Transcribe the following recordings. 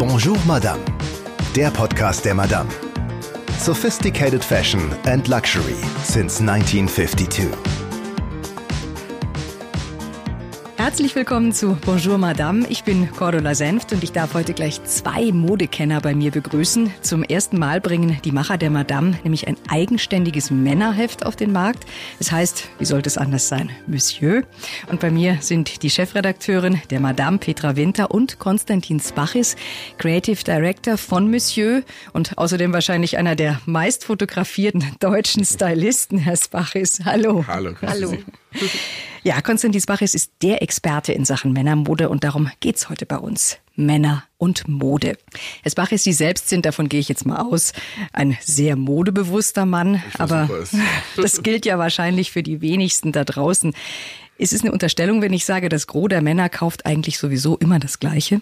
Bonjour Madame, der Podcast der Madame. Sophisticated Fashion and Luxury since 1952. Herzlich willkommen zu Bonjour Madame. Ich bin Cordula Senft und ich darf heute gleich zwei Modekenner bei mir begrüßen. Zum ersten Mal bringen die Macher der Madame nämlich ein eigenständiges Männerheft auf den Markt. Es heißt, wie sollte es anders sein, Monsieur. Und bei mir sind die Chefredakteurin der Madame Petra Winter und Konstantin Spachis, Creative Director von Monsieur und außerdem wahrscheinlich einer der meist fotografierten deutschen Stylisten, Herr Spachis. Hallo. Hallo. Hallo. Ja, Konstantin Spachis ist der Experte in Sachen Männermode und darum geht's heute bei uns. Männer und Mode. Herr Spachis, Sie selbst sind, davon gehe ich jetzt mal aus, ein sehr modebewusster Mann, aber das gilt ja wahrscheinlich für die wenigsten da draußen. Ist es eine Unterstellung, wenn ich sage, das Gros der Männer kauft eigentlich sowieso immer das Gleiche?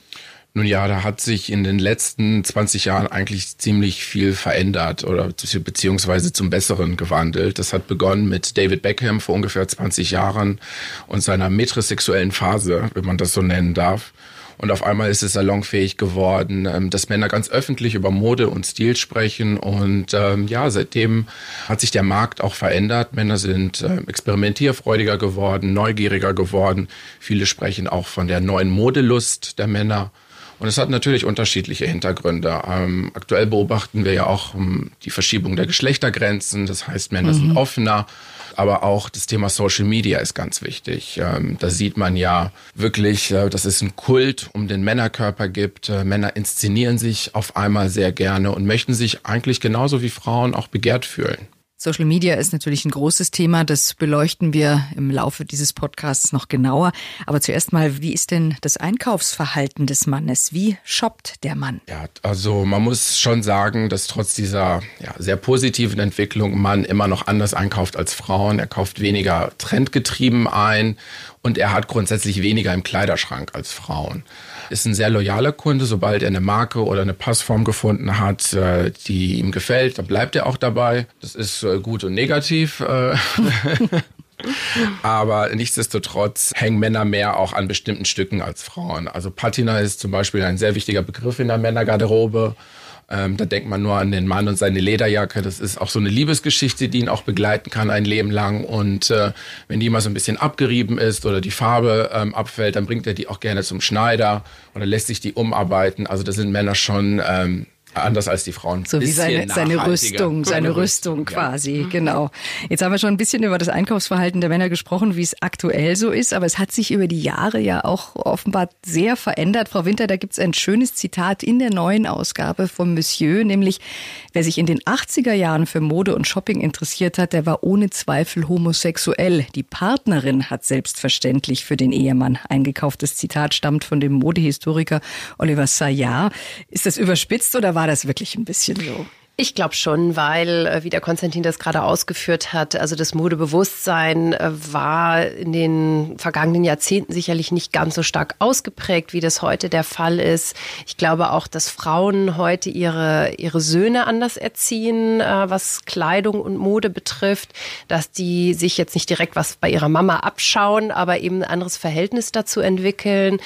Nun ja, da hat sich in den letzten 20 Jahren eigentlich ziemlich viel verändert oder beziehungsweise zum Besseren gewandelt. Das hat begonnen mit David Beckham vor ungefähr 20 Jahren und seiner metrosexuellen Phase, wenn man das so nennen darf. Und auf einmal ist es salonfähig geworden, ähm, dass Männer ganz öffentlich über Mode und Stil sprechen. Und ähm, ja, seitdem hat sich der Markt auch verändert. Männer sind äh, experimentierfreudiger geworden, neugieriger geworden. Viele sprechen auch von der neuen Modelust der Männer. Und es hat natürlich unterschiedliche Hintergründe. Ähm, aktuell beobachten wir ja auch um, ähm, die Verschiebung der Geschlechtergrenzen. Das heißt, Männer mhm. sind offener. Aber auch das Thema Social Media ist ganz wichtig. Ähm, da sieht man ja wirklich, äh, dass es einen Kult um den Männerkörper gibt. Äh, Männer inszenieren sich auf einmal sehr gerne und möchten sich eigentlich genauso wie Frauen auch begehrt fühlen. Social Media ist natürlich ein großes Thema. Das beleuchten wir im Laufe dieses Podcasts noch genauer. Aber zuerst mal, wie ist denn das Einkaufsverhalten des Mannes? Wie shoppt der Mann? Ja, also man muss schon sagen, dass trotz dieser ja, sehr positiven Entwicklung Mann immer noch anders einkauft als Frauen. Er kauft weniger trendgetrieben ein und er hat grundsätzlich weniger im Kleiderschrank als Frauen ist ein sehr loyaler Kunde. Sobald er eine Marke oder eine Passform gefunden hat, äh, die ihm gefällt, dann bleibt er auch dabei. Das ist äh, gut und negativ. Äh. Aber nichtsdestotrotz hängen Männer mehr auch an bestimmten Stücken als Frauen. Also Patina ist zum Beispiel ein sehr wichtiger Begriff in der Männergarderobe. Ähm, da denkt man nur an den Mann und seine Lederjacke. Das ist auch so eine Liebesgeschichte, die ihn auch begleiten kann ein Leben lang. Und äh, wenn die mal so ein bisschen abgerieben ist oder die Farbe ähm, abfällt, dann bringt er die auch gerne zum Schneider oder lässt sich die umarbeiten. Also da sind Männer schon ähm, Anders als die Frauen. So wie seine, seine Rüstung, seine Rüstung quasi, ja. genau. Jetzt haben wir schon ein bisschen über das Einkaufsverhalten der Männer gesprochen, wie es aktuell so ist, aber es hat sich über die Jahre ja auch offenbar sehr verändert. Frau Winter, da gibt es ein schönes Zitat in der neuen Ausgabe von Monsieur, nämlich wer sich in den 80er Jahren für Mode und Shopping interessiert hat, der war ohne Zweifel homosexuell. Die Partnerin hat selbstverständlich für den Ehemann eingekauft. Das Zitat stammt von dem Modehistoriker Oliver Sayar. Ist das überspitzt oder war das wirklich ein bisschen so? Ich glaube schon, weil, äh, wie der Konstantin das gerade ausgeführt hat, also das Modebewusstsein äh, war in den vergangenen Jahrzehnten sicherlich nicht ganz so stark ausgeprägt, wie das heute der Fall ist. Ich glaube auch, dass Frauen heute ihre, ihre Söhne anders erziehen, äh, was Kleidung und Mode betrifft, dass die sich jetzt nicht direkt was bei ihrer Mama abschauen, aber eben ein anderes Verhältnis dazu entwickeln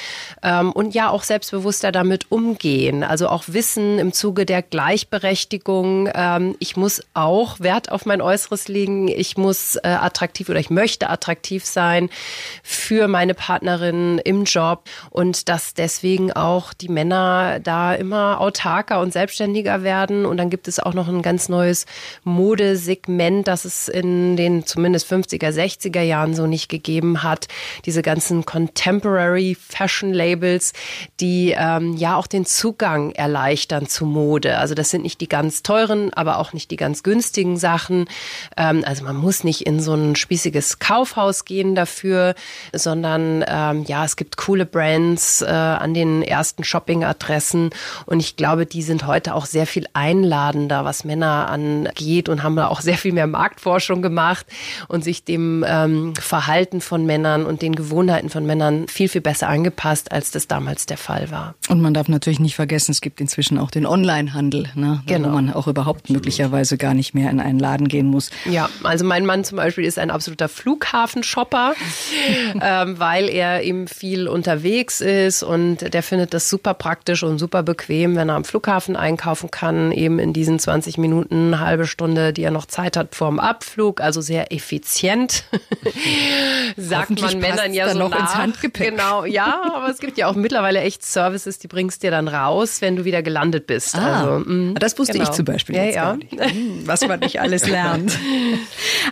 ähm, und ja auch selbstbewusster damit umgehen. Also auch Wissen im Zuge der Gleichberechtigung Haltung, ähm, ich muss auch Wert auf mein Äußeres legen, ich muss äh, attraktiv oder ich möchte attraktiv sein für meine Partnerin im Job und dass deswegen auch die Männer da immer autarker und selbstständiger werden. Und dann gibt es auch noch ein ganz neues Modesegment, das es in den zumindest 50er, 60er Jahren so nicht gegeben hat. Diese ganzen Contemporary Fashion Labels, die ähm, ja auch den Zugang erleichtern zu Mode. Also das sind nicht die ganz teuren, aber auch nicht die ganz günstigen Sachen. Ähm, also man muss nicht in so ein spießiges Kaufhaus gehen dafür, sondern ähm, ja, es gibt coole Brands äh, an den ersten Shopping-Adressen und ich glaube, die sind heute auch sehr viel einladender, was Männer angeht und haben da auch sehr viel mehr Marktforschung gemacht und sich dem ähm, Verhalten von Männern und den Gewohnheiten von Männern viel, viel besser angepasst, als das damals der Fall war. Und man darf natürlich nicht vergessen, es gibt inzwischen auch den Onlinehandel, ne, genau. wo man auch überhaupt möglicherweise gar nicht mehr in einen Laden gehen muss. Ja, also mein Mann zum Beispiel ist ein absoluter Flughafenshopper, ähm, weil er eben viel unterwegs ist und der findet das super praktisch und super bequem, wenn er am Flughafen einkaufen kann, eben in diesen 20 Minuten, halbe Stunde, die er noch Zeit hat vorm Abflug, also sehr effizient. Sagt man Männern ja so noch nach. ins Handgepäck. Genau, ja, aber es gibt ja auch mittlerweile echt Services, die bringst dir dann raus, wenn du wieder gelandet bist. Ah, also, mh, das wusste genau. ich zum Beispiel. Ja, ja. Hm, was man nicht alles lernt.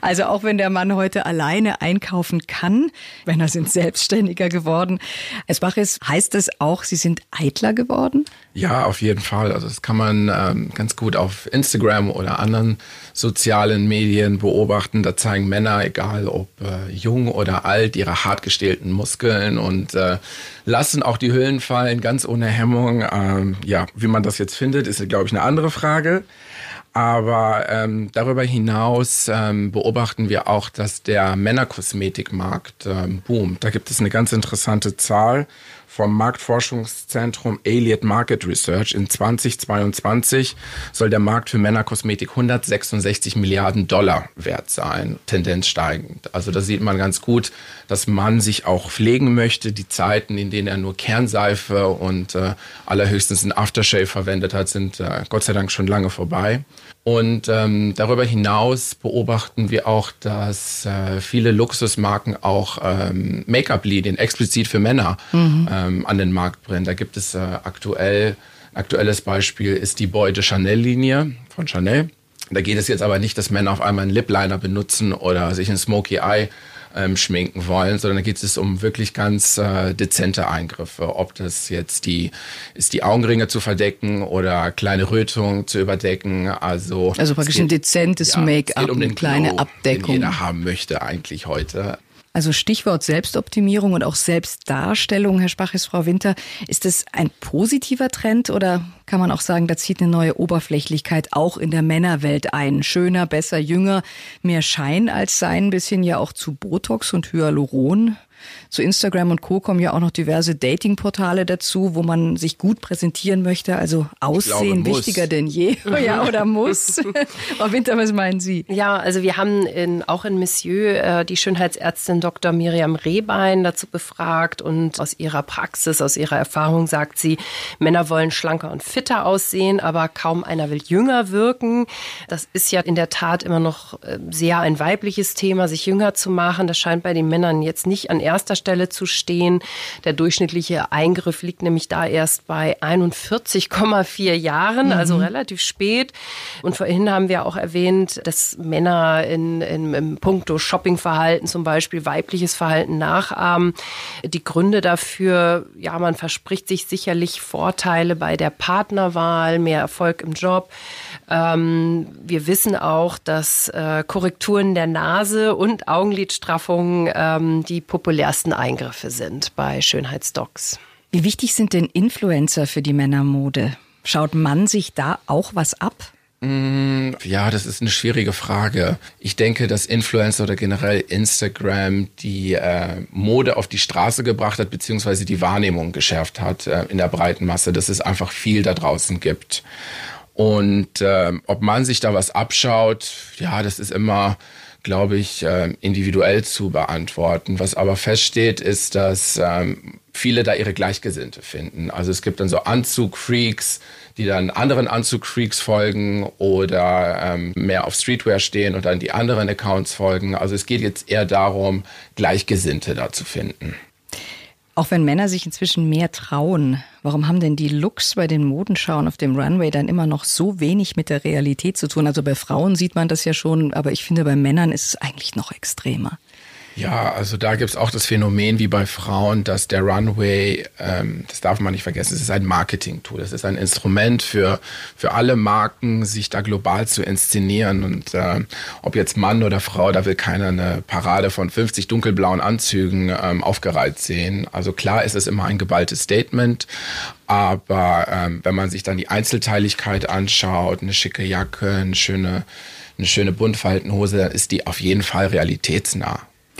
Also auch wenn der Mann heute alleine einkaufen kann, Männer sind selbstständiger geworden. Es heißt es auch, sie sind eitler geworden? Ja, auf jeden Fall. Also das kann man ähm, ganz gut auf Instagram oder anderen sozialen Medien beobachten. Da zeigen Männer, egal ob äh, jung oder alt, ihre hart gestählten Muskeln und äh, lassen auch die Hüllen fallen, ganz ohne Hemmung. Ähm, ja, wie man das jetzt findet, ist, glaube ich, eine andere Frage. Aber ähm, darüber hinaus ähm, beobachten wir auch, dass der Männerkosmetikmarkt ähm, boomt. Da gibt es eine ganz interessante Zahl vom Marktforschungszentrum Elliott Market Research. In 2022 soll der Markt für Männerkosmetik 166 Milliarden Dollar wert sein, Tendenz steigend. Also da sieht man ganz gut, dass man sich auch pflegen möchte. Die Zeiten, in denen er nur Kernseife und äh, allerhöchstens ein Aftershave verwendet hat, sind äh, Gott sei Dank schon lange vorbei. Und ähm, darüber hinaus beobachten wir auch, dass äh, viele Luxusmarken auch ähm, Make-up-Linien explizit für Männer mhm. Ähm, an den Markt bringen. Da gibt es äh, aktuell, ein aktuelles Beispiel ist die Boy de Chanel-Linie von Chanel. Da geht es jetzt aber nicht, dass Männer auf einmal einen Lip-Liner benutzen oder sich ein Smoky Eye ähm, schminken wollen, sondern da geht es um wirklich ganz äh, dezente Eingriffe. Ob das jetzt die ist, die Augenringe zu verdecken oder kleine Rötungen zu überdecken. Also, also praktisch geht, ein dezentes ja, Make-up, um eine kleine Glow, Abdeckung. Den jeder haben möchte eigentlich heute. Also Stichwort Selbstoptimierung und auch Selbstdarstellung, Herr Spachis, Frau Winter. Ist das ein positiver Trend oder kann man auch sagen, da zieht eine neue Oberflächlichkeit auch in der Männerwelt ein? Schöner, besser, jünger, mehr Schein als sein, bis hin ja auch zu Botox und Hyaluron. Zu Instagram und Co. kommen ja auch noch diverse Datingportale dazu, wo man sich gut präsentieren möchte. Also Aussehen glaube, wichtiger denn je. ja, oder muss. Frau Winter, was meinen Sie? Ja, also wir haben in, auch in Monsieur äh, die Schönheitsärztin Dr. Miriam Rehbein dazu befragt und aus ihrer Praxis, aus ihrer Erfahrung sagt sie, Männer wollen schlanker und fitter aussehen, aber kaum einer will jünger wirken. Das ist ja in der Tat immer noch äh, sehr ein weibliches Thema, sich jünger zu machen. Das scheint bei den Männern jetzt nicht an erster Stelle zu stehen. Der durchschnittliche Eingriff liegt nämlich da erst bei 41,4 Jahren, mhm. also relativ spät. Und vorhin haben wir auch erwähnt, dass Männer in, in, im Punkto Shoppingverhalten zum Beispiel weibliches Verhalten nachahmen. Die Gründe dafür, ja, man verspricht sich sicherlich Vorteile bei der Partnerwahl, mehr Erfolg im Job. Ähm, wir wissen auch, dass äh, Korrekturen der Nase und Augenlidstraffungen ähm, die populärsten Eingriffe sind bei Schönheitsdocs. Wie wichtig sind denn Influencer für die Männermode? Schaut man sich da auch was ab? Mm, ja, das ist eine schwierige Frage. Ich denke, dass Influencer oder generell Instagram die äh, Mode auf die Straße gebracht hat, beziehungsweise die Wahrnehmung geschärft hat äh, in der breiten Masse, dass es einfach viel da draußen gibt. Und äh, ob man sich da was abschaut, ja, das ist immer, glaube ich, äh, individuell zu beantworten. Was aber feststeht, ist, dass ähm, viele da ihre Gleichgesinnte finden. Also es gibt dann so Anzugfreaks, die dann anderen Anzugfreaks folgen oder ähm, mehr auf Streetwear stehen und dann die anderen Accounts folgen. Also es geht jetzt eher darum, Gleichgesinnte da zu finden. Auch wenn Männer sich inzwischen mehr trauen, warum haben denn die Looks bei den Modenschauen auf dem Runway dann immer noch so wenig mit der Realität zu tun? Also bei Frauen sieht man das ja schon, aber ich finde, bei Männern ist es eigentlich noch extremer. Ja, also da gibt es auch das Phänomen wie bei Frauen, dass der Runway, ähm, das darf man nicht vergessen, es ist ein Marketing-Tool. Es ist ein Instrument für, für alle Marken, sich da global zu inszenieren. Und äh, ob jetzt Mann oder Frau, da will keiner eine Parade von 50 dunkelblauen Anzügen ähm, aufgereiht sehen. Also klar ist es immer ein geballtes Statement, aber ähm, wenn man sich dann die Einzelteiligkeit anschaut, eine schicke Jacke, eine schöne, eine schöne Buntfaltenhose, dann ist die auf jeden Fall realitätsnah.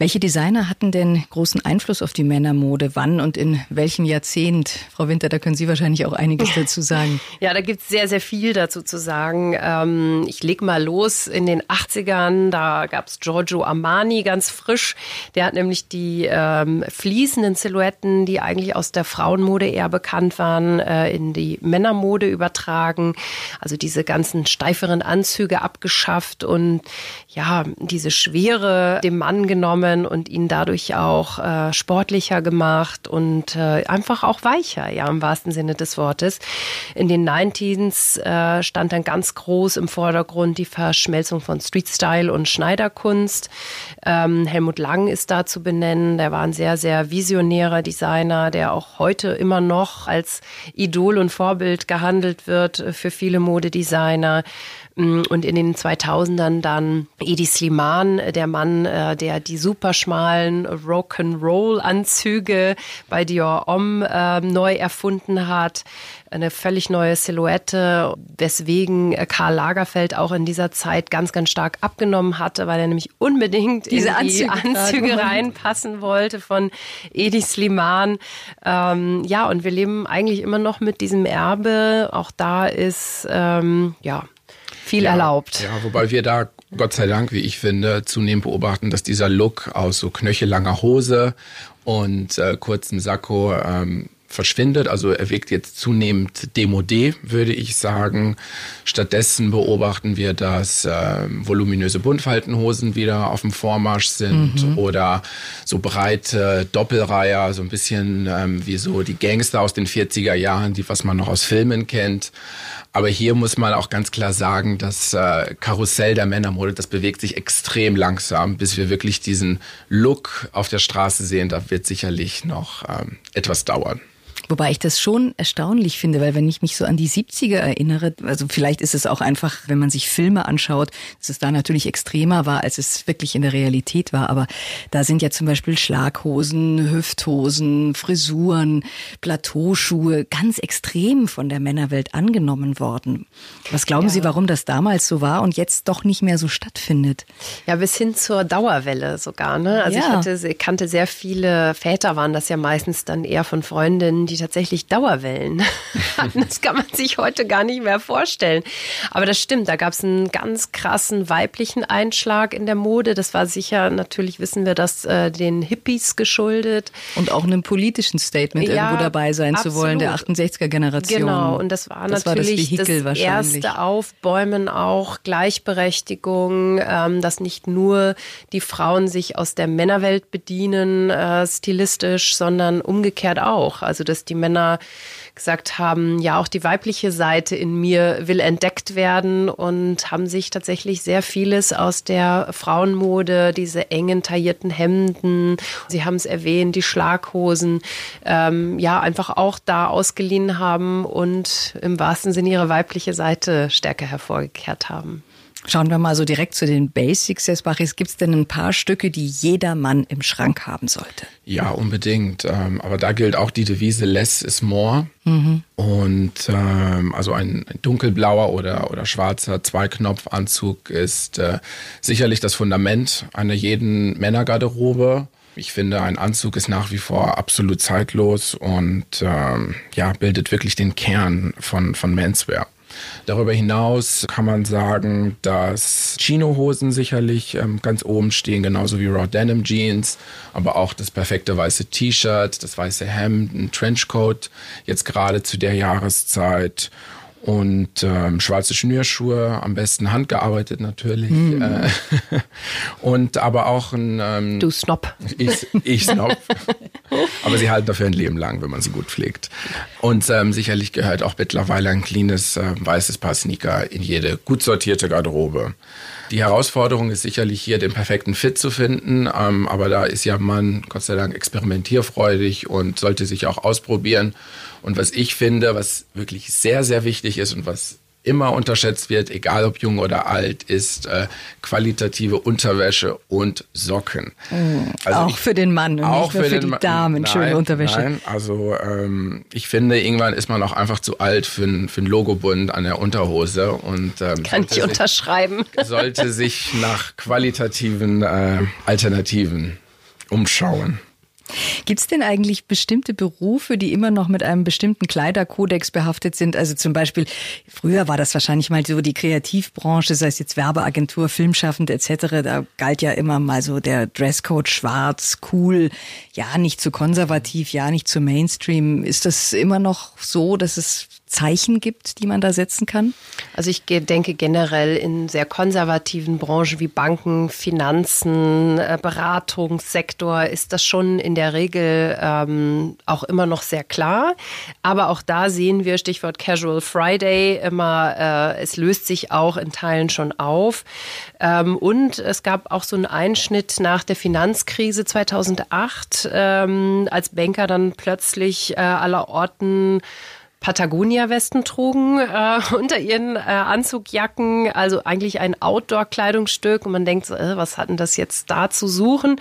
Welche Designer hatten denn großen Einfluss auf die Männermode? Wann und in welchem Jahrzehnt? Frau Winter, da können Sie wahrscheinlich auch einiges dazu sagen. Ja, da gibt es sehr, sehr viel dazu zu sagen. Ähm, ich leg mal los. In den 80ern, da gab es Giorgio Armani ganz frisch. Der hat nämlich die ähm, fließenden Silhouetten, die eigentlich aus der Frauenmode eher bekannt waren, äh, in die Männermode übertragen. Also diese ganzen steiferen Anzüge abgeschafft und ja, diese Schwere dem Mann genommen genommen und ihn dadurch auch äh, sportlicher gemacht und äh, einfach auch weicher, ja, im wahrsten Sinne des Wortes. In den 90s äh, stand dann ganz groß im Vordergrund die Verschmelzung von Street-Style und Schneiderkunst. Ähm, Helmut Lang ist da zu benennen. Der war ein sehr, sehr visionärer Designer, der auch heute immer noch als Idol und Vorbild gehandelt wird für viele Modedesigner. Mm, und in den 2000ern dann Edi Sliman, der Mann, äh, der die superschmalen Rock'n'Roll-Anzüge bei Dior Homme äh, neu erfunden hat. Eine völlig neue Silhouette, weswegen Karl Lagerfeld auch in dieser Zeit ganz, ganz stark abgenommen hatte, weil er nämlich unbedingt Diese in die Anzüge, Anzüge reinpassen wollte von Edi Sliman. Ähm, ja, und wir leben eigentlich immer noch mit diesem Erbe. Auch da ist, ähm, ja, viel ja, erlaubt. Ja, wobei wir da, Gott sei Dank, wie ich finde, zunehmend beobachten, dass dieser Look aus so knöchellanger Hose und äh, kurzem Sakko ähm, verschwindet. Also er wirkt jetzt zunehmend demodé, würde ich sagen. Stattdessen beobachten wir, dass äh, voluminöse Buntfaltenhosen wieder auf dem Vormarsch sind mhm. oder so breite Doppelreiher, so ein bisschen ähm, wie so die Gangster aus den 40er Jahren, die was man noch aus Filmen kennt. Aber hier muss man auch ganz klar sagen, das äh, Karussell der Männermode, das bewegt sich extrem langsam, bis wir wirklich diesen Look auf der Straße sehen. Da wird sicherlich noch ähm, etwas dauern. Wobei ich das schon erstaunlich finde, weil wenn ich mich so an die 70er erinnere, also vielleicht ist es auch einfach, wenn man sich Filme anschaut, dass es da natürlich extremer war, als es wirklich in der Realität war. Aber da sind ja zum Beispiel Schlaghosen, Hüfthosen, Frisuren, Plateauschuhe ganz extrem von der Männerwelt angenommen worden. Was glauben ja. Sie, warum das damals so war und jetzt doch nicht mehr so stattfindet? Ja, bis hin zur Dauerwelle sogar. Ne? Also ja. ich hatte, kannte sehr viele Väter, waren das ja meistens dann eher von Freundinnen, die tatsächlich Dauerwellen hatten. Das kann man sich heute gar nicht mehr vorstellen. Aber das stimmt, da gab es einen ganz krassen weiblichen Einschlag in der Mode. Das war sicher, natürlich wissen wir das, äh, den Hippies geschuldet. Und auch einem politischen Statement ja, irgendwo dabei sein absolut. zu wollen, der 68er-Generation. Genau, und das war das natürlich war das, das erste Aufbäumen auch, Gleichberechtigung, ähm, dass nicht nur die Frauen sich aus der Männerwelt bedienen, äh, stilistisch, sondern umgekehrt auch. Also das dass die Männer gesagt haben, ja, auch die weibliche Seite in mir will entdeckt werden und haben sich tatsächlich sehr vieles aus der Frauenmode, diese engen taillierten Hemden, Sie haben es erwähnt, die Schlaghosen, ähm, ja, einfach auch da ausgeliehen haben und im wahrsten Sinne ihre weibliche Seite stärker hervorgekehrt haben. Schauen wir mal so direkt zu den Basics des Bachis. Gibt es denn ein paar Stücke, die jeder Mann im Schrank haben sollte? Ja, unbedingt. Ähm, aber da gilt auch die Devise Less is more. Mhm. Und ähm, also ein, dunkelblauer oder, oder schwarzer Zweiknopfanzug ist äh, sicherlich das Fundament einer jeden Männergarderobe. Ich finde, ein Anzug ist nach wie vor absolut zeitlos und ähm, ja, bildet wirklich den Kern von, von Menswear. Darüber hinaus kann man sagen, dass Chinohosen sicherlich ähm, ganz oben stehen, genauso wie Raw Denim Jeans, aber auch das perfekte weiße T-Shirt, das weiße Hemd, ein Trenchcoat, jetzt gerade zu der Jahreszeit und ähm, schwarze Schnürschuhe, am besten handgearbeitet natürlich. Mm. Äh, und aber auch ein... Ähm, du Snob. Ich, ich Snob. aber sie halten dafür ein Leben lang, wenn man sie gut pflegt. Und ähm, sicherlich gehört auch mittlerweile ein cleanes äh, weißes Paar Sneaker in jede gut sortierte Garderobe. Die Herausforderung ist sicherlich hier, den perfekten Fit zu finden. Ähm, aber da ist ja man, Gott sei Dank, experimentierfreudig und sollte sich auch ausprobieren. Und was ich finde, was wirklich sehr, sehr wichtig ist und was immer unterschätzt wird, egal ob jung oder alt, ist äh, qualitative Unterwäsche und Socken. Mhm. Also auch ich, für den Mann und auch nicht nur für, für die Damen, nein, schöne Unterwäsche. Nein, also ähm, ich finde, irgendwann ist man auch einfach zu alt für ein, für ein Logobund an der Unterhose. Und, ähm, Kann ich unterschreiben. sollte sich nach qualitativen äh, Alternativen umschauen. Gibt es denn eigentlich bestimmte Berufe, die immer noch mit einem bestimmten Kleiderkodex behaftet sind? Also zum Beispiel, früher war das wahrscheinlich mal so die Kreativbranche, sei es jetzt Werbeagentur, Filmschaffend etc. Da galt ja immer mal so der Dresscode schwarz, cool, ja nicht zu konservativ, ja nicht zu Mainstream. Ist das immer noch so, dass es Zeichen gibt, die man da setzen kann? Also ich denke generell in sehr konservativen Branchen wie Banken, Finanzen, äh, Beratungssektor ist das schon in der Regel ähm, auch immer noch sehr klar. Aber auch da sehen wir, Stichwort Casual Friday, immer, äh, es löst sich auch in Teilen schon auf. Ähm, und es gab auch so einen Einschnitt nach der Finanzkrise 2008, ähm, als Banker dann plötzlich äh, aller Orten Patagonia-Westen trugen äh, unter ihren äh, Anzugjacken, also eigentlich ein Outdoor-Kleidungsstück. Und man denkt so, äh, was hatten das jetzt da zu suchen?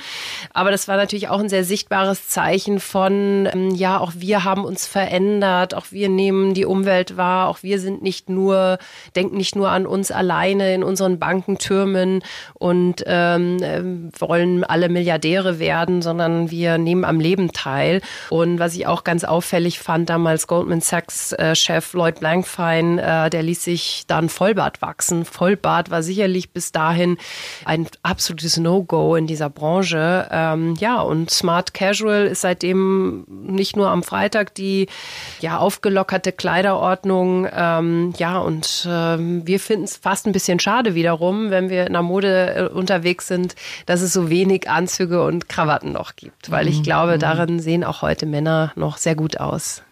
Aber das war natürlich auch ein sehr sichtbares Zeichen von, ähm, ja, auch wir haben uns verändert, auch wir nehmen die Umwelt wahr, auch wir sind nicht nur, denken nicht nur an uns alleine in unseren Bankentürmen und ähm, äh, wollen alle Milliardäre werden, sondern wir nehmen am Leben teil. Und was ich auch ganz auffällig fand, damals Goldman Sachs Chef Lloyd Blankfein, äh, der ließ sich dann Vollbart wachsen. Vollbart war sicherlich bis dahin ein absolutes No-Go in dieser Branche. Ähm, ja, und Smart Casual ist seitdem nicht nur am Freitag die ja aufgelockerte Kleiderordnung. Ähm, ja, und ähm, wir finden es fast ein bisschen schade wiederum, wenn wir in der Mode äh, unterwegs sind, dass es so wenig Anzüge und Krawatten noch gibt, weil ich mhm. glaube, mhm. darin sehen auch heute Männer noch sehr gut aus.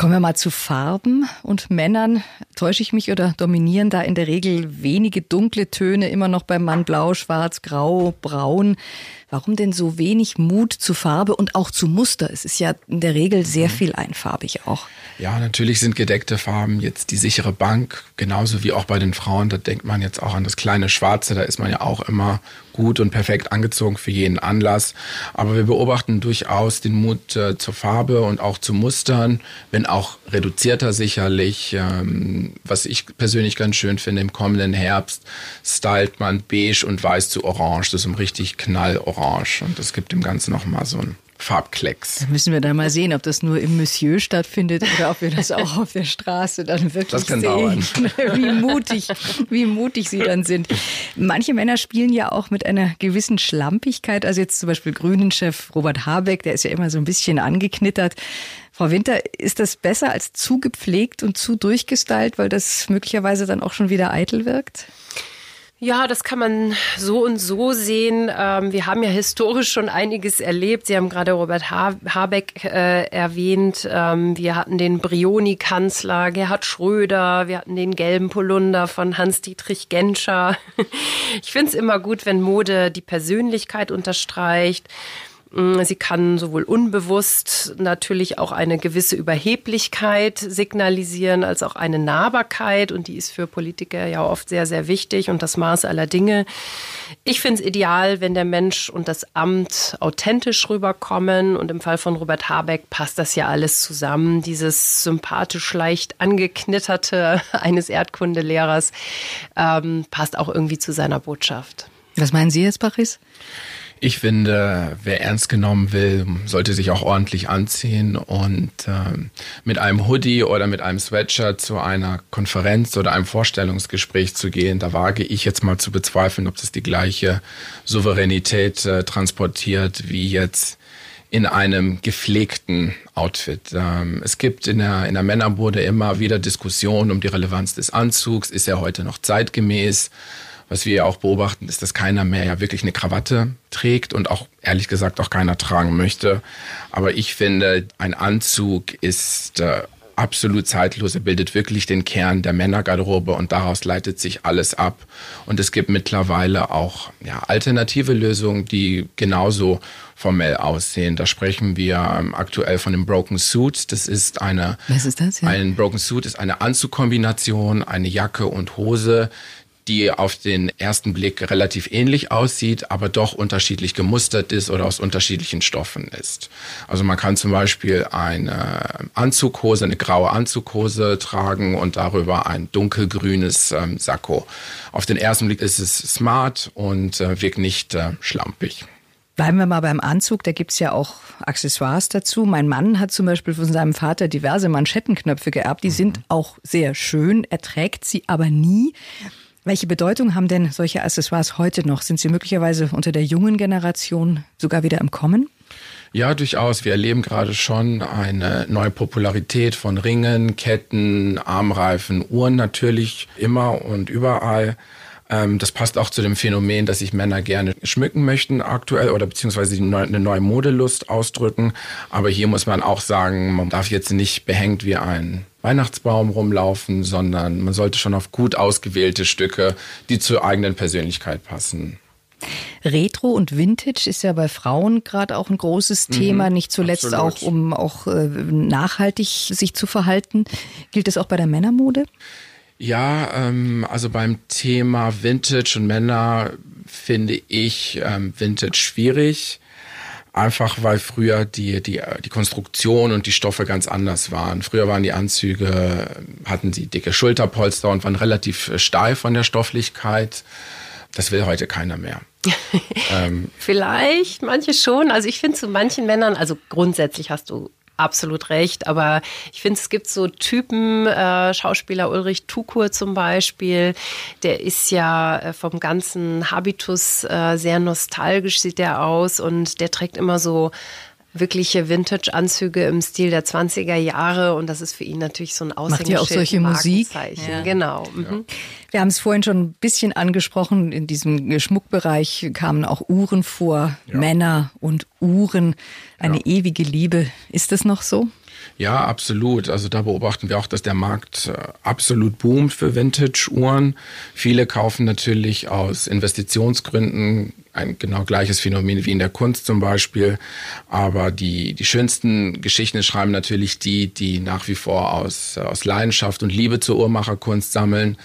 Kommen wir mal zu Farben und Männern. Täusche ich mich oder dominieren da in der Regel wenige dunkle Töne immer noch beim Mann blau, schwarz, grau, braun? Warum denn so wenig Mut zu Farbe und auch zu Muster? Es ist ja in der Regel sehr mhm. viel einfarbig auch. Ja, natürlich sind gedeckte Farben jetzt die sichere Bank, genauso wie auch bei den Frauen. Da denkt man jetzt auch an das kleine Schwarze, da ist man ja auch immer gut und perfekt angezogen für jeden Anlass. Aber wir beobachten durchaus den Mut äh, zur Farbe und auch zu Mustern, wenn auch reduzierter sicherlich. Ähm, was ich persönlich ganz schön finde, im kommenden Herbst stylt man beige und weiß zu orange. Das ist ein richtig knallorange und das gibt dem Ganzen nochmal so ein Farbklecks. Da müssen wir dann mal sehen, ob das nur im Monsieur stattfindet oder ob wir das auch auf der Straße dann wirklich sehen, dauern. wie mutig, wie mutig sie dann sind. Manche Männer spielen ja auch mit einer gewissen Schlampigkeit. Also jetzt zum Beispiel Grünen-Chef Robert Habeck, der ist ja immer so ein bisschen angeknittert. Frau Winter, ist das besser als zu gepflegt und zu durchgestylt, weil das möglicherweise dann auch schon wieder eitel wirkt? Ja, das kann man so und so sehen. Ähm, wir haben ja historisch schon einiges erlebt. Sie haben gerade Robert Habeck äh, erwähnt. Ähm, wir hatten den Brioni-Kanzler Gerhard Schröder. Wir hatten den gelben Polunder von Hans-Dietrich Genscher. Ich finde es immer gut, wenn Mode die Persönlichkeit unterstreicht. Mm, sie kann sowohl unbewusst natürlich auch eine gewisse Überheblichkeit signalisieren, als auch eine Nahbarkeit. Und die ist für Politiker ja oft sehr, sehr wichtig und das Maß aller Dinge. Ich finde es ideal, wenn der Mensch und das Amt authentisch rüberkommen. Und im Fall von Robert Habeck passt das ja alles zusammen. Dieses sympathisch leicht angeknitterte eines Erdkundelehrers ähm, passt auch irgendwie zu seiner Botschaft. Was meinen Sie jetzt, Paris? Ich finde, wer ernst genommen will, sollte sich auch ordentlich anziehen und äh, mit einem Hoodie oder mit einem Sweatshirt zu einer Konferenz oder einem Vorstellungsgespräch zu gehen, da wage ich jetzt mal zu bezweifeln, ob das die gleiche Souveränität äh, transportiert wie jetzt in einem gepflegten Outfit. Ähm, es gibt in der, in der Männerbude immer wieder Diskussionen um die Relevanz des Anzugs. Ist er heute noch zeitgemäß? Was wir ja auch beobachten, ist, dass keiner mehr ja wirklich eine Krawatte trägt und auch ehrlich gesagt auch keiner tragen möchte. Aber ich finde, ein Anzug ist äh, absolut zeitlos. Er bildet wirklich den Kern der Männergarderobe und daraus leitet sich alles ab. Und es gibt mittlerweile auch ja, alternative Lösungen, die genauso formell aussehen. Da sprechen wir ähm, aktuell von dem Broken Suit. Das ist eine. Was ist das? Ja? Ein Broken Suit ist eine Anzugkombination, eine Jacke und Hose, die auf den ersten Blick relativ ähnlich aussieht, aber doch unterschiedlich gemustert ist oder aus unterschiedlichen Stoffen ist. Also man kann zum Beispiel eine Anzughose, eine graue Anzughose tragen und darüber ein dunkelgrünes ähm, Sakko. Auf den ersten Blick ist es smart und äh, wirkt nicht äh, schlampig. Bleiben wir mal beim Anzug, da gibt's ja auch Accessoires dazu. Mein Mann hat zum Beispiel von seinem Vater diverse Manschettenknöpfe geerbt. Die sind auch sehr schön, er trägt sie aber nie. Welche Bedeutung haben denn solche Accessoires heute noch? Sind sie möglicherweise unter der jungen Generation sogar wieder im Kommen? Ja, durchaus. Wir erleben gerade schon eine neue Popularität von Ringen, Ketten, Armreifen, Uhren natürlich immer und überall. Ähm, das passt auch zu dem Phänomen, dass sich Männer gerne schmücken möchten aktuell oder beziehungsweise eine neue Modelust ausdrücken. Aber hier muss man auch sagen, man darf jetzt nicht behängt wie ein Weihnachtsbaum rumlaufen, sondern man sollte schon auf gut ausgewählte Stücke, die zur eigenen Persönlichkeit passen. Retro und Vintage ist ja bei Frauen gerade auch ein großes mhm, Thema, mhm, nicht zuletzt absolut. auch, um auch äh, nachhaltig sich zu verhalten. Gilt das auch bei der Männermode? Ja, ähm, also beim Thema Vintage und Männer finde ich ähm, Vintage schwierig. Einfach weil früher die, die, die Konstruktion und die Stoffe ganz anders waren. Früher waren die Anzüge, hatten sie dicke Schulterpolster und waren relativ steif von der Stofflichkeit. Das will heute keiner mehr. ähm, Vielleicht, manche schon. Also ich finde zu manchen Männern, also grundsätzlich hast du absolut recht. Aber ich finde, es gibt so Typen, äh, Schauspieler Ulrich Tukur zum Beispiel, der ist ja äh, vom ganzen Habitus äh, sehr nostalgisch, sieht der aus und der trägt immer so wirkliche Vintage-Anzüge im Stil der 20er Jahre und das ist für ihn natürlich so ein Aushängeschild. Macht ja auch solche Musik. Ja. Genau. Mhm. Wir haben es vorhin schon ein bisschen angesprochen, in diesem Schmuckbereich kamen auch Uhren vor, ja. Männer und Uhren, eine ja. ewige Liebe. Ist das noch so? Ja, absolut. Also da beobachten wir auch, dass der Markt äh, absolut boomt für Vintage-Uhren. Viele kaufen natürlich aus Investitionsgründen ein genau gleiches Phänomen wie in der Kunst zum Beispiel. Aber die, die schönsten Geschichten schreiben natürlich die, die nach wie vor aus, aus Leidenschaft und Liebe zur Uhrmacherkunst sammeln.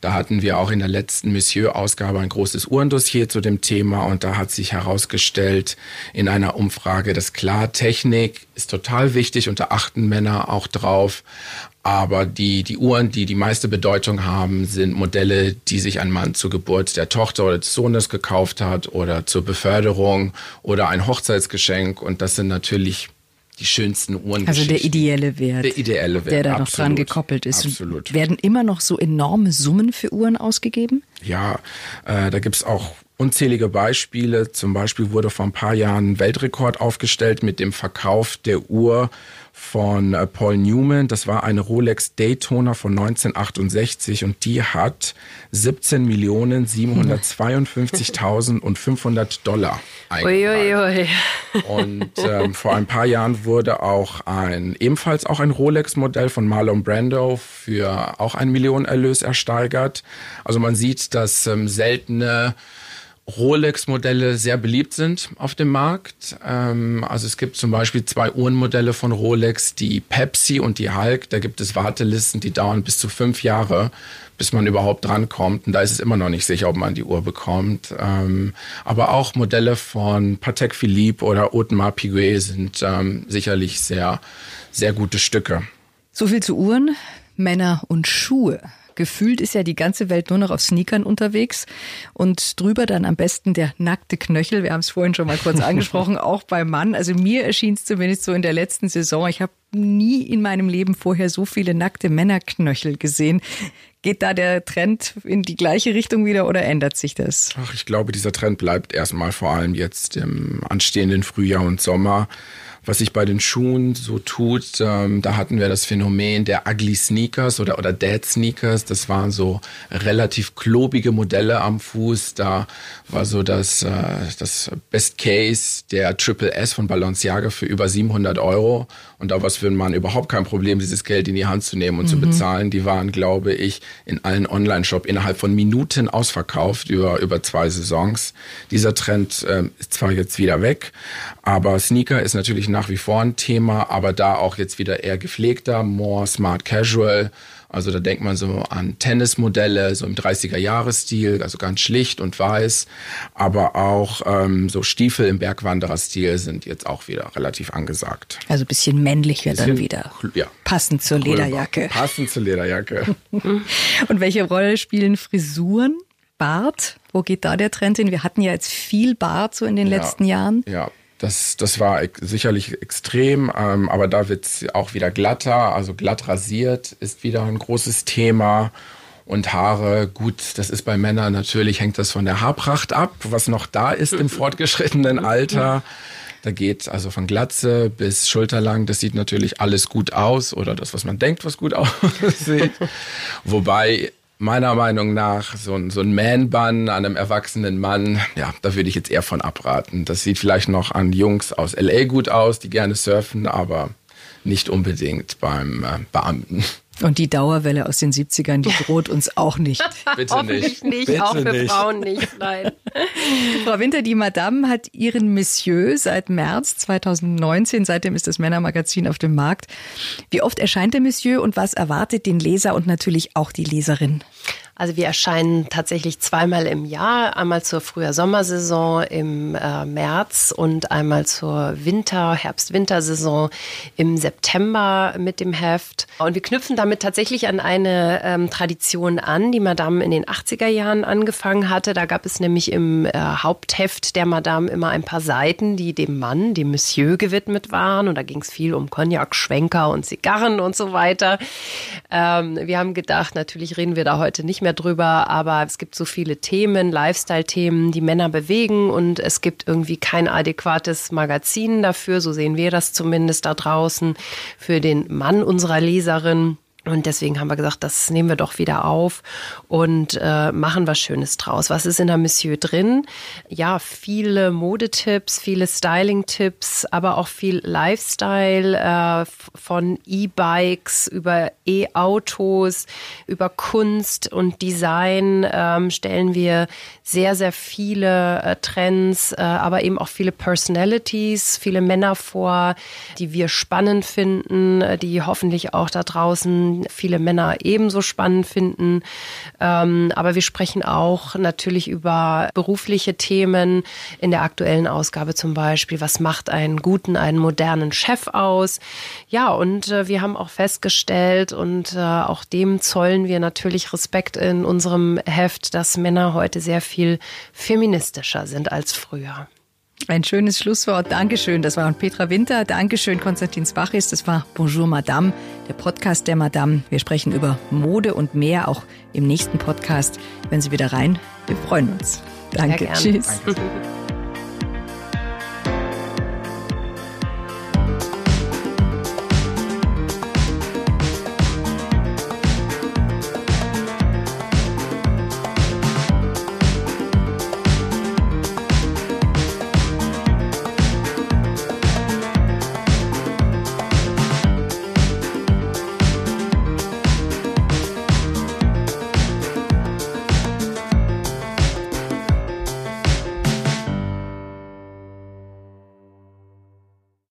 Da hatten wir auch in der letzten Monsieur-Ausgabe ein großes Uhrendossier zu dem Thema und da hat sich herausgestellt in einer Umfrage, dass klar, Technik ist total wichtig und da achten Männer auch drauf. Aber die, die Uhren, die die meiste Bedeutung haben, sind Modelle, die sich ein Mann zur Geburt der Tochter oder des Sohnes gekauft hat oder zur Beförderung oder ein Hochzeitsgeschenk. Und das sind natürlich die schönsten Uhren. Also der ideelle Wert. Der ideelle Wert. Der da noch dran gekoppelt ist. Absolut. Werden immer noch so enorme Summen für Uhren ausgegeben? Ja, äh, da gibt's auch unzählige Beispiele. Zum Beispiel wurde vor ein paar Jahren ein Weltrekord aufgestellt mit dem Verkauf der Uhr von äh, Paul Newman. Das war eine Rolex Daytona von 1968 und die hat 17 Millionen 752.500 Dollar eingebracht. Und ähm, vor ein paar Jahren wurde auch ein ebenfalls auch ein Rolex-Modell von Marlon Brando für auch ein Millionenerlös ersteigert. Also man sieht, dass ähm, seltene Rolex-Modelle sehr beliebt sind auf dem Markt. Ähm, also es gibt zum Beispiel zwei Uhrenmodelle von Rolex, die Pepsi und die Hulk. Da gibt es Wartelisten, die dauern bis zu fünf Jahre, bis man überhaupt drankommt. Und da ist es immer noch nicht sicher, ob man die Uhr bekommt. Ähm, aber auch Modelle von Patek Philippe oder Audemars Piguet sind ähm, sicherlich sehr, sehr gute Stücke. So viel zu Uhren, Männer und Schuhe. Gefühlt ist ja die ganze Welt nur noch auf Sneakern unterwegs und drüber dann am besten der nackte Knöchel. Wir haben es vorhin schon mal kurz angesprochen, auch beim Mann. Also mir erschien es zumindest so in der letzten Saison. Ich habe nie in meinem Leben vorher so viele nackte Männerknöchel gesehen. Geht da der Trend in die gleiche Richtung wieder oder ändert sich das? Ach, ich glaube, dieser Trend bleibt erstmal vor allem jetzt im anstehenden Frühjahr und Sommer was sich bei den Schuhen so tut, ähm, da hatten wir das Phänomen der Ugly Sneakers oder, oder Dead Sneakers. Das waren so relativ klobige Modelle am Fuß. Da war so das, äh, das Best Case der Triple S von Balenciaga für über 700 Euro. Und da war es für einen Mann überhaupt kein Problem, dieses Geld in die Hand zu nehmen und mhm. zu bezahlen. Die waren, glaube ich, in allen Online-Shop innerhalb von Minuten ausverkauft über, über zwei Saisons. Dieser Trend äh, ist zwar jetzt wieder weg, aber Sneaker ist natürlich nach wie vor ein Thema, aber da auch jetzt wieder eher gepflegter, more smart casual. Also da denkt man so an Tennismodelle, so im 30er-Jahres-Stil, also ganz schlicht und weiß. Aber auch ähm, so Stiefel im Bergwanderer-Stil sind jetzt auch wieder relativ angesagt. Also ein bisschen männlicher bisschen, dann wieder. Ja. Passend zur Lederjacke. Passend zur Lederjacke. und welche Rolle spielen Frisuren? Bart. Wo geht da der Trend hin? Wir hatten ja jetzt viel Bart so in den ja, letzten Jahren. Ja, das, das war sicherlich extrem, ähm, aber da wird es auch wieder glatter, also glatt rasiert ist wieder ein großes Thema. Und Haare, gut, das ist bei Männern natürlich, hängt das von der Haarpracht ab, was noch da ist im fortgeschrittenen Alter. Da geht also von Glatze bis Schulterlang, das sieht natürlich alles gut aus oder das, was man denkt, was gut aussieht. Wobei meiner Meinung nach so ein, so ein Man-Bun an einem erwachsenen Mann, ja, da würde ich jetzt eher von abraten. Das sieht vielleicht noch an Jungs aus LA gut aus, die gerne surfen, aber nicht unbedingt beim äh, Beamten. Und die Dauerwelle aus den 70ern, die droht uns auch nicht. Bitte Hoffentlich nicht. nicht Bitte auch für nicht. Frauen nicht, nein. Frau Winter, die Madame hat ihren Monsieur seit März 2019. Seitdem ist das Männermagazin auf dem Markt. Wie oft erscheint der Monsieur und was erwartet den Leser und natürlich auch die Leserin? Also wir erscheinen tatsächlich zweimal im Jahr, einmal zur Frühjahr-Sommersaison im äh, März und einmal zur Winter-, Herbst-Wintersaison im September mit dem Heft. Und wir knüpfen damit tatsächlich an eine ähm, Tradition an, die Madame in den 80er Jahren angefangen hatte. Da gab es nämlich im äh, Hauptheft der Madame immer ein paar Seiten, die dem Mann, dem Monsieur gewidmet waren. Und da ging es viel um Cognac, Schwenker und Zigarren und so weiter. Ähm, wir haben gedacht, natürlich reden wir da heute nicht mehr mehr drüber, aber es gibt so viele Themen, Lifestyle-Themen, die Männer bewegen und es gibt irgendwie kein adäquates Magazin dafür, so sehen wir das zumindest da draußen, für den Mann unserer Leserin. Und deswegen haben wir gesagt, das nehmen wir doch wieder auf und äh, machen was Schönes draus. Was ist in der Monsieur drin? Ja, viele Modetipps, viele Styling-Tipps, aber auch viel Lifestyle äh, von E-Bikes über E-Autos, über Kunst und Design ähm, stellen wir sehr, sehr viele äh, Trends, äh, aber eben auch viele Personalities, viele Männer vor, die wir spannend finden, äh, die hoffentlich auch da draußen viele Männer ebenso spannend finden. Ähm, aber wir sprechen auch natürlich über berufliche Themen in der aktuellen Ausgabe zum Beispiel. Was macht einen guten, einen modernen Chef aus? Ja, und äh, wir haben auch festgestellt und äh, auch dem zollen wir natürlich Respekt in unserem Heft, dass Männer heute sehr viel feministischer sind als früher. Ein schönes Schlusswort. Dankeschön. Das war Petra Winter. Dankeschön, Konstantin Spachis. Das war Bonjour Madame, der Podcast der Madame. Wir sprechen über Mode und mehr auch im nächsten Podcast. Wenn Sie wieder rein, wir freuen uns. Danke. Tschüss. Danke.